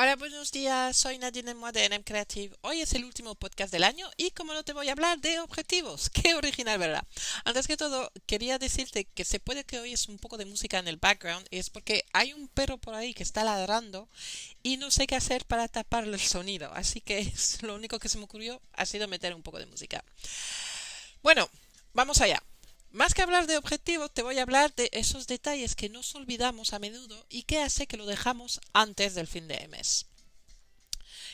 Hola, buenos días. Soy Nadine Moa de NM Creative. Hoy es el último podcast del año y como no te voy a hablar de objetivos. Qué original, ¿verdad? Antes que todo, quería decirte que se puede que oyes un poco de música en el background y es porque hay un perro por ahí que está ladrando y no sé qué hacer para taparle el sonido. Así que lo único que se me ocurrió ha sido meter un poco de música. Bueno, vamos allá. Más que hablar de objetivos, te voy a hablar de esos detalles que nos olvidamos a menudo y que hace que lo dejamos antes del fin de mes.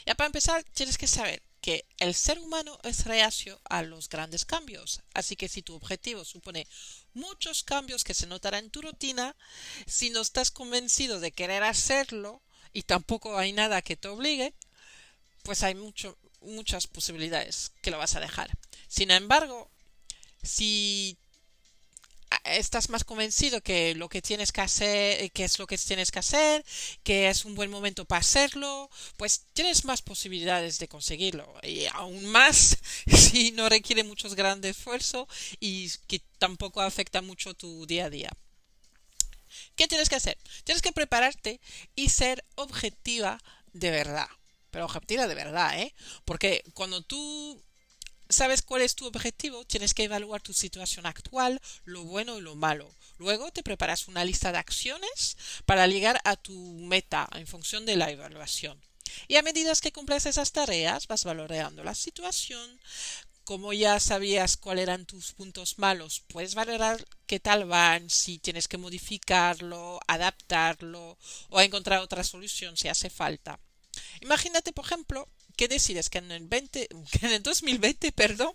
Ya para empezar, tienes que saber que el ser humano es reacio a los grandes cambios. Así que si tu objetivo supone muchos cambios que se notarán en tu rutina, si no estás convencido de querer hacerlo y tampoco hay nada que te obligue, pues hay muchas posibilidades que lo vas a dejar. Sin embargo, si estás más convencido que lo que tienes que hacer, eh, que es lo que tienes que hacer, que es un buen momento para hacerlo, pues tienes más posibilidades de conseguirlo. Y aún más si no requiere mucho gran esfuerzo y que tampoco afecta mucho tu día a día. ¿Qué tienes que hacer? Tienes que prepararte y ser objetiva de verdad. Pero objetiva de verdad, ¿eh? Porque cuando tú sabes cuál es tu objetivo, tienes que evaluar tu situación actual, lo bueno y lo malo. Luego te preparas una lista de acciones para llegar a tu meta en función de la evaluación. Y a medida que cumples esas tareas, vas valoreando la situación. Como ya sabías cuáles eran tus puntos malos, puedes valorar qué tal van, si tienes que modificarlo, adaptarlo o encontrar otra solución si hace falta. Imagínate, por ejemplo, que decides que en el, 20, en el 2020, perdón,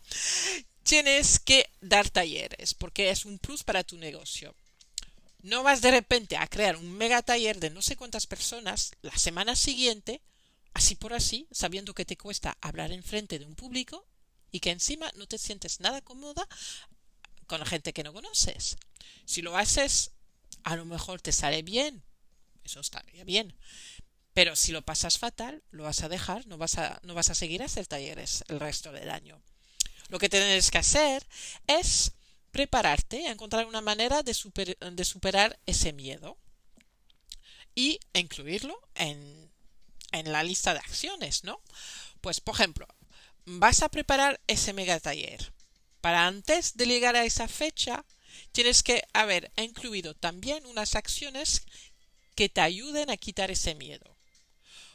tienes que dar talleres, porque es un plus para tu negocio. No vas de repente a crear un mega taller de no sé cuántas personas la semana siguiente, así por así, sabiendo que te cuesta hablar en frente de un público y que encima no te sientes nada cómoda con la gente que no conoces. Si lo haces, a lo mejor te sale bien, eso estaría bien, pero si lo pasas fatal, lo vas a dejar, no vas a, no vas a seguir a hacer talleres el resto del año. Lo que tienes que hacer es prepararte a encontrar una manera de, de superar ese miedo y incluirlo en, en la lista de acciones, ¿no? Pues, por ejemplo, vas a preparar ese mega taller. Para antes de llegar a esa fecha, tienes que haber incluido también unas acciones que te ayuden a quitar ese miedo.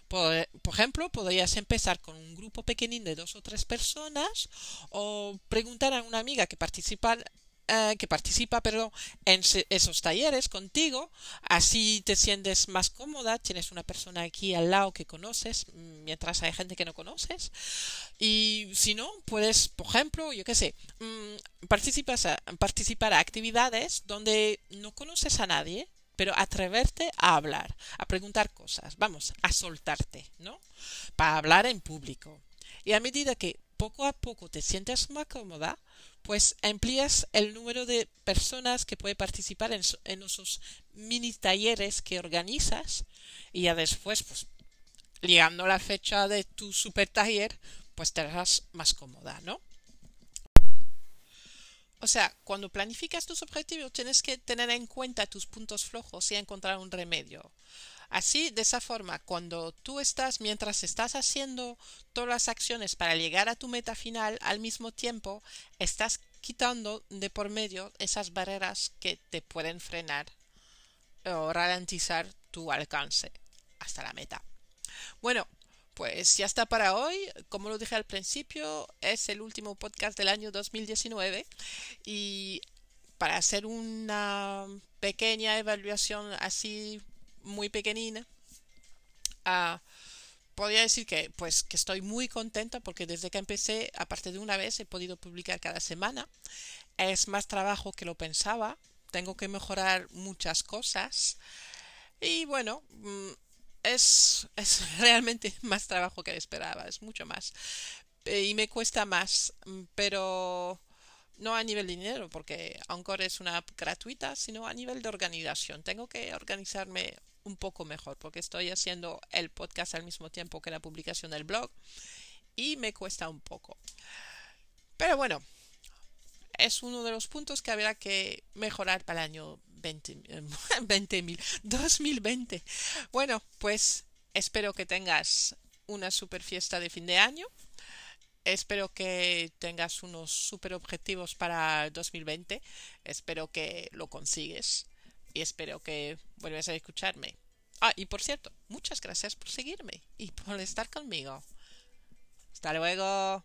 Por, ejemplo, podrías empezar con un grupo pequeñín de dos o tres personas o preguntar a una amiga que participa eh, que participa perdón, en esos talleres contigo, así te sientes más cómoda, tienes una persona aquí al lado que conoces, mientras hay gente que no conoces, y si no, puedes, por ejemplo, yo qué sé, mm, participas participar a actividades donde no conoces a nadie, pero atreverte a hablar, a preguntar cosas, vamos, a soltarte, ¿no? Para hablar en público. Y a medida que poco a poco te sientes más cómoda, pues amplías el número de personas que pueden participar en, esos mini talleres que organizas y ya después, pues, llegando la fecha de tu super taller, pues te harás más cómoda, ¿no? O sea, cuando planificas tus objetivos tienes que tener en cuenta tus puntos flojos y encontrar un remedio. Así, de esa forma, cuando tú estás, mientras estás haciendo todas las acciones para llegar a tu meta final, al mismo tiempo estás quitando de por medio esas barreras que te pueden frenar o ralentizar tu alcance hasta la meta. Bueno, pues ya está para hoy. Como lo dije al principio, es el último podcast del año 2019 y para hacer una pequeña evaluación así muy pequeñina, ah, podría decir que pues que estoy muy contenta porque desde que empecé, aparte de una vez, he podido publicar cada semana. Es más trabajo que lo pensaba. Tengo que mejorar muchas cosas. Y bueno, mm, es, es realmente más trabajo que esperaba, es mucho más. Eh, y me cuesta más, mm, pero no a nivel de dinero, porque Encore es una gratuita, sino a nivel de organización. Tengo que organizarme un poco mejor, porque estoy haciendo el podcast al mismo tiempo que la publicación del blog y me cuesta un poco. Pero bueno, es uno de los puntos que habrá que mejorar para el año 20, 20.000, 2020. Bueno, pues espero que tengas una super fiesta de fin de año. Espero que tengas unos super objetivos para 2020. Espero que lo consigues. Y espero que vuelvas a escucharme. Ah, y por cierto, muchas gracias por seguirme y por estar conmigo. Hasta luego.